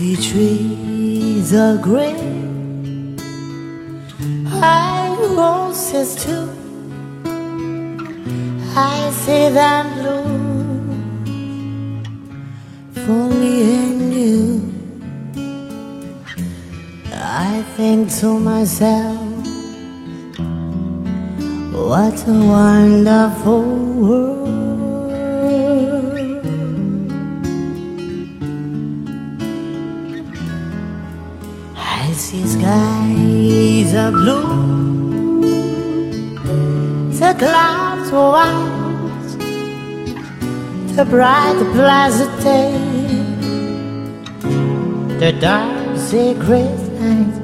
see trees are green, high roses too. I see them blue for me and you. I think to myself, what a wonderful world. I see skies are blue, the clouds are white, the bright, the pleasant day, the dark, secret night.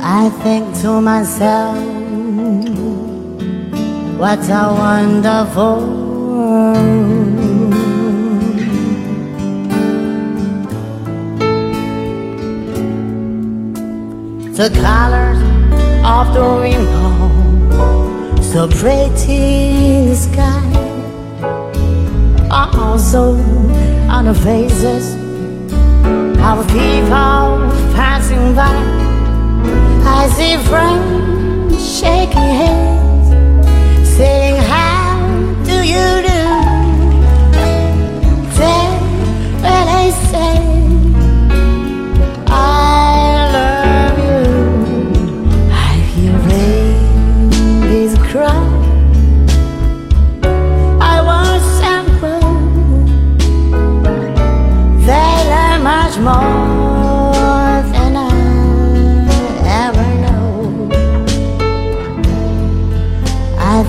I think to myself, what a wonderful world. The colors of the rainbow, so pretty in the sky. Are also on the faces of people passing by, I see friends